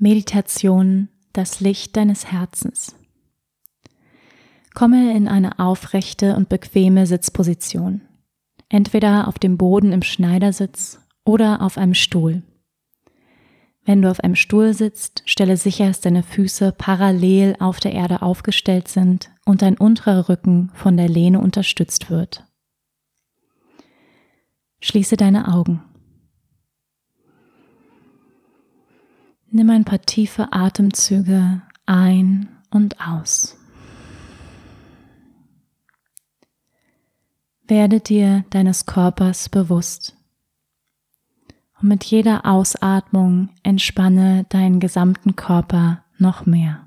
Meditation, das Licht deines Herzens. Komme in eine aufrechte und bequeme Sitzposition, entweder auf dem Boden im Schneidersitz oder auf einem Stuhl. Wenn du auf einem Stuhl sitzt, stelle sicher, dass deine Füße parallel auf der Erde aufgestellt sind und dein unterer Rücken von der Lehne unterstützt wird. Schließe deine Augen. Nimm ein paar tiefe Atemzüge ein und aus. Werde dir deines Körpers bewusst. Und mit jeder Ausatmung entspanne deinen gesamten Körper noch mehr.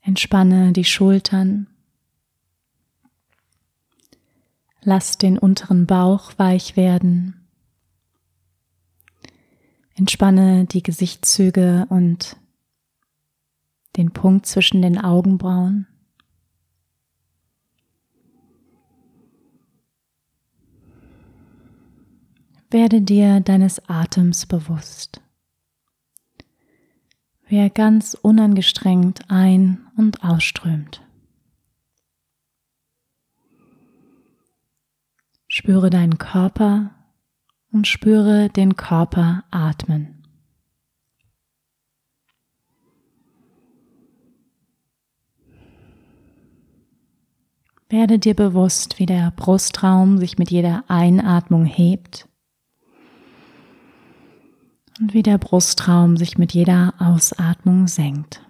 Entspanne die Schultern. Lass den unteren Bauch weich werden. Entspanne die Gesichtszüge und den Punkt zwischen den Augenbrauen. Werde dir deines Atems bewusst, wie er ganz unangestrengt ein- und ausströmt. Spüre deinen Körper und spüre den Körper atmen. Werde dir bewusst, wie der Brustraum sich mit jeder Einatmung hebt und wie der Brustraum sich mit jeder Ausatmung senkt.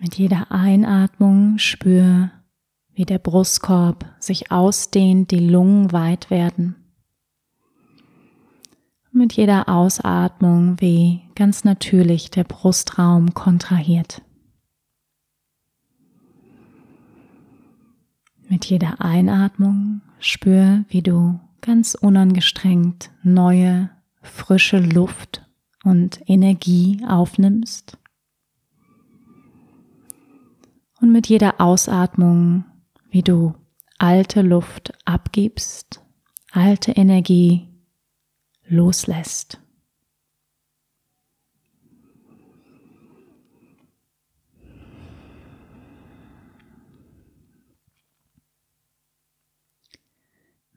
Mit jeder Einatmung spür, wie der Brustkorb sich ausdehnt, die Lungen weit werden. Mit jeder Ausatmung, wie ganz natürlich der Brustraum kontrahiert. Mit jeder Einatmung spür, wie du ganz unangestrengt neue, frische Luft und Energie aufnimmst. Und mit jeder Ausatmung wie du alte Luft abgibst, alte Energie loslässt.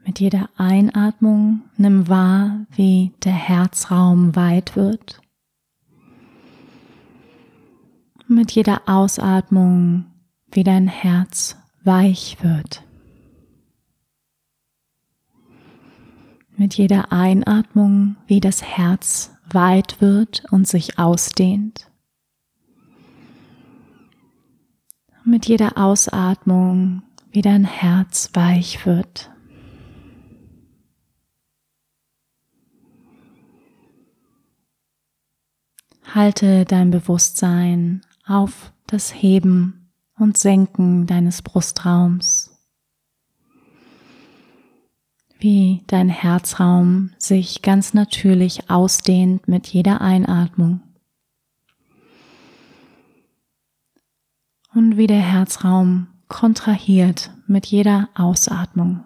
Mit jeder Einatmung nimm wahr, wie der Herzraum weit wird. Mit jeder Ausatmung, wie dein Herz weich wird. Mit jeder Einatmung, wie das Herz weit wird und sich ausdehnt. Mit jeder Ausatmung, wie dein Herz weich wird. Halte dein Bewusstsein auf das Heben und Senken deines Brustraums, wie dein Herzraum sich ganz natürlich ausdehnt mit jeder Einatmung. Und wie der Herzraum kontrahiert mit jeder Ausatmung.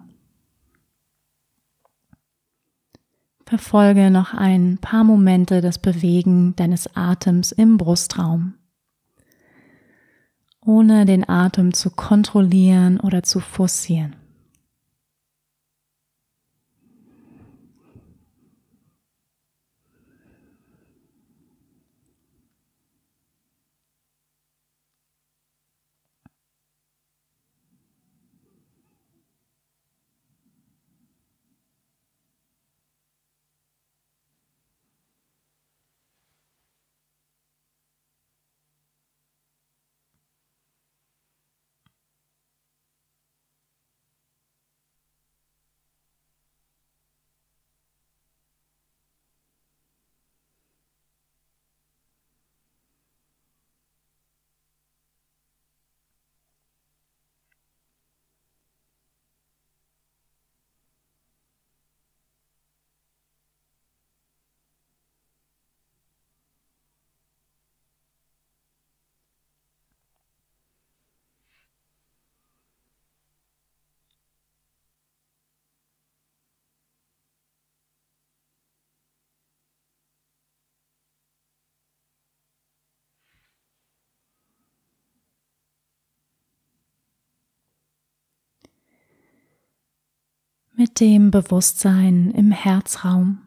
Verfolge noch ein paar Momente das Bewegen deines Atems im Brustraum ohne den Atem zu kontrollieren oder zu forcieren. Mit dem Bewusstsein im Herzraum.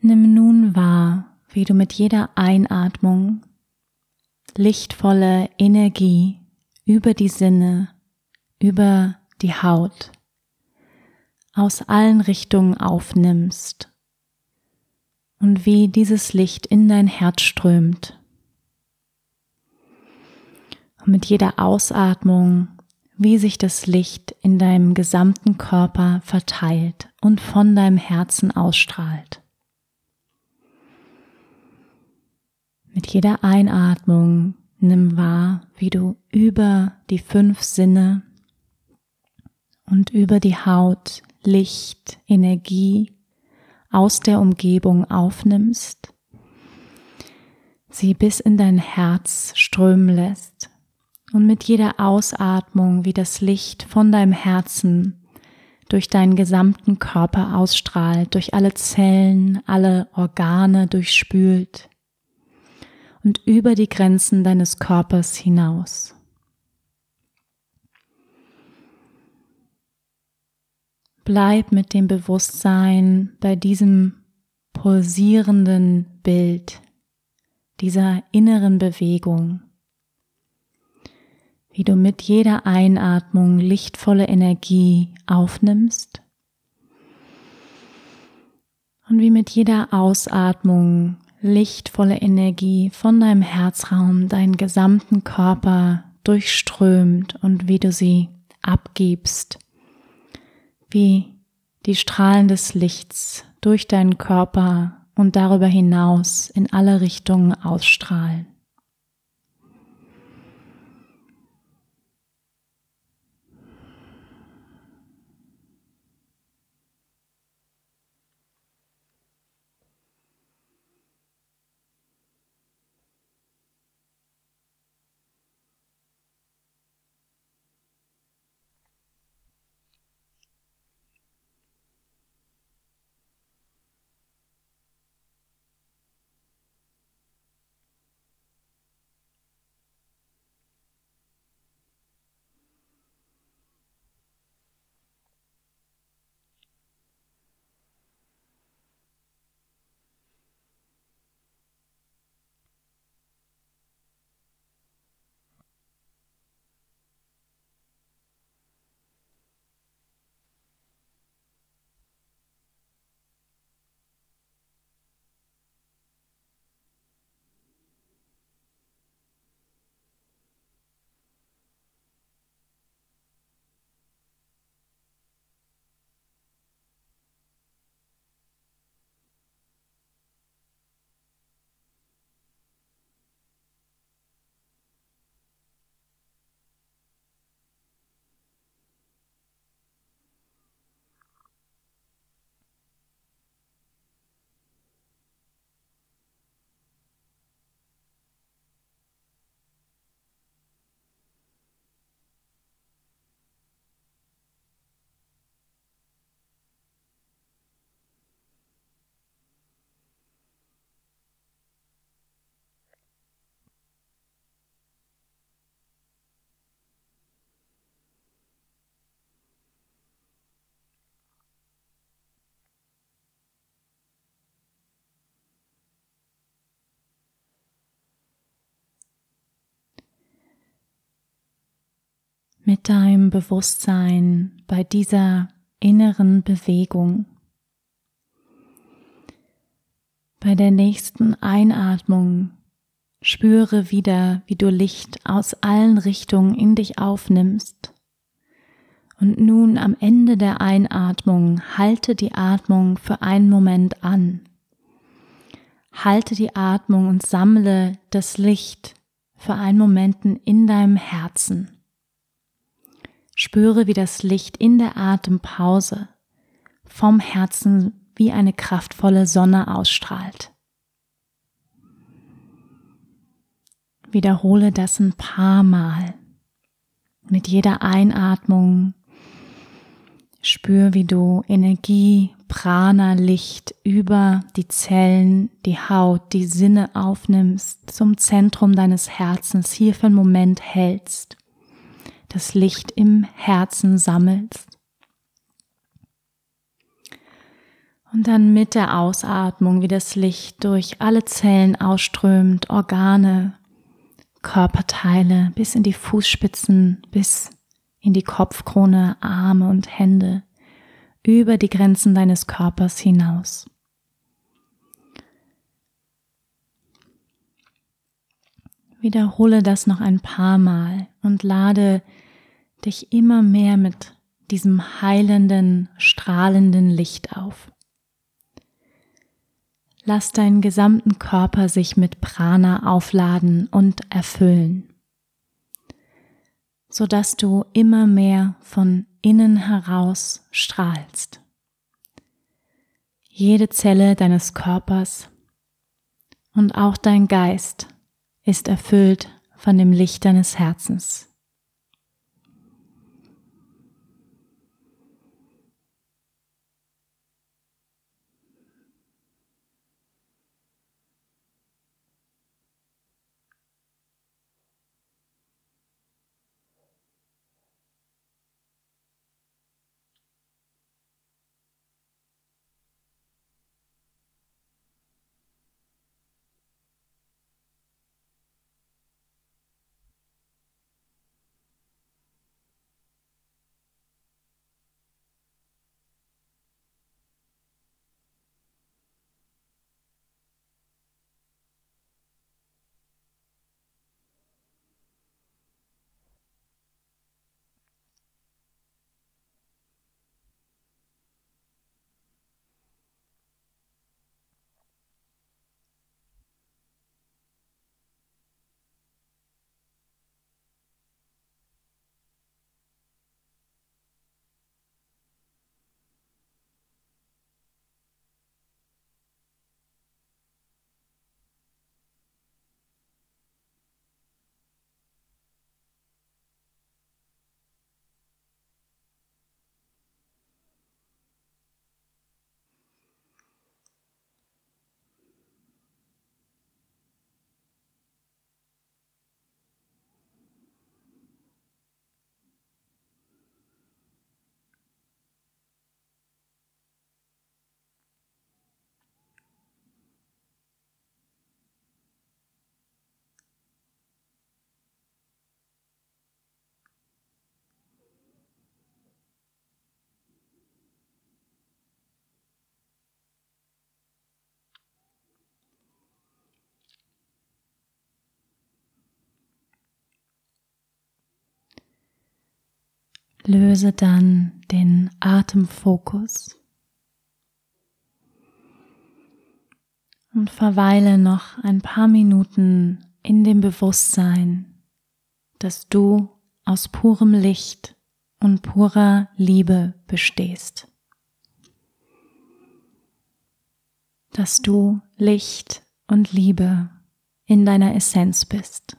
Nimm nun wahr, wie du mit jeder Einatmung lichtvolle Energie über die Sinne, über die Haut aus allen Richtungen aufnimmst und wie dieses Licht in dein Herz strömt. Und mit jeder Ausatmung wie sich das Licht in deinem gesamten Körper verteilt und von deinem Herzen ausstrahlt. Mit jeder Einatmung nimm wahr, wie du über die fünf Sinne und über die Haut Licht, Energie aus der Umgebung aufnimmst, sie bis in dein Herz strömen lässt und mit jeder Ausatmung wie das Licht von deinem Herzen durch deinen gesamten Körper ausstrahlt, durch alle Zellen, alle Organe durchspült und über die Grenzen deines Körpers hinaus. Bleib mit dem Bewusstsein bei diesem pulsierenden Bild, dieser inneren Bewegung wie du mit jeder Einatmung lichtvolle Energie aufnimmst und wie mit jeder Ausatmung lichtvolle Energie von deinem Herzraum deinen gesamten Körper durchströmt und wie du sie abgibst, wie die Strahlen des Lichts durch deinen Körper und darüber hinaus in alle Richtungen ausstrahlen. Mit deinem Bewusstsein bei dieser inneren Bewegung. Bei der nächsten Einatmung spüre wieder, wie du Licht aus allen Richtungen in dich aufnimmst. Und nun am Ende der Einatmung halte die Atmung für einen Moment an. Halte die Atmung und sammle das Licht für einen Moment in deinem Herzen. Spüre, wie das Licht in der Atempause vom Herzen wie eine kraftvolle Sonne ausstrahlt. Wiederhole das ein paar Mal. Mit jeder Einatmung spür, wie du Energie, Prana, Licht über die Zellen, die Haut, die Sinne aufnimmst, zum Zentrum deines Herzens hier für einen Moment hältst das Licht im Herzen sammelst. Und dann mit der Ausatmung, wie das Licht durch alle Zellen ausströmt, Organe, Körperteile bis in die Fußspitzen, bis in die Kopfkrone, Arme und Hände, über die Grenzen deines Körpers hinaus. Wiederhole das noch ein paar Mal und lade dich immer mehr mit diesem heilenden, strahlenden Licht auf. Lass deinen gesamten Körper sich mit Prana aufladen und erfüllen, sodass du immer mehr von innen heraus strahlst. Jede Zelle deines Körpers und auch dein Geist ist erfüllt von dem Licht deines Herzens. Löse dann den Atemfokus und verweile noch ein paar Minuten in dem Bewusstsein, dass du aus purem Licht und purer Liebe bestehst. Dass du Licht und Liebe in deiner Essenz bist.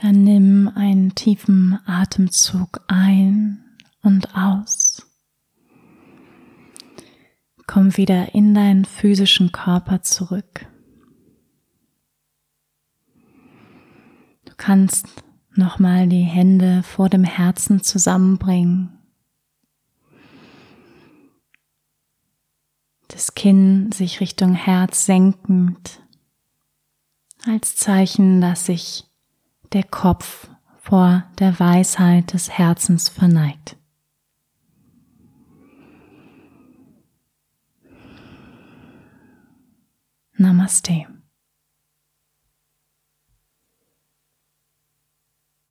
Dann nimm einen tiefen Atemzug ein und aus. Komm wieder in deinen physischen Körper zurück. Du kannst nochmal die Hände vor dem Herzen zusammenbringen. Das Kinn sich Richtung Herz senkend, als Zeichen, dass sich der Kopf vor der Weisheit des Herzens verneigt. Namaste.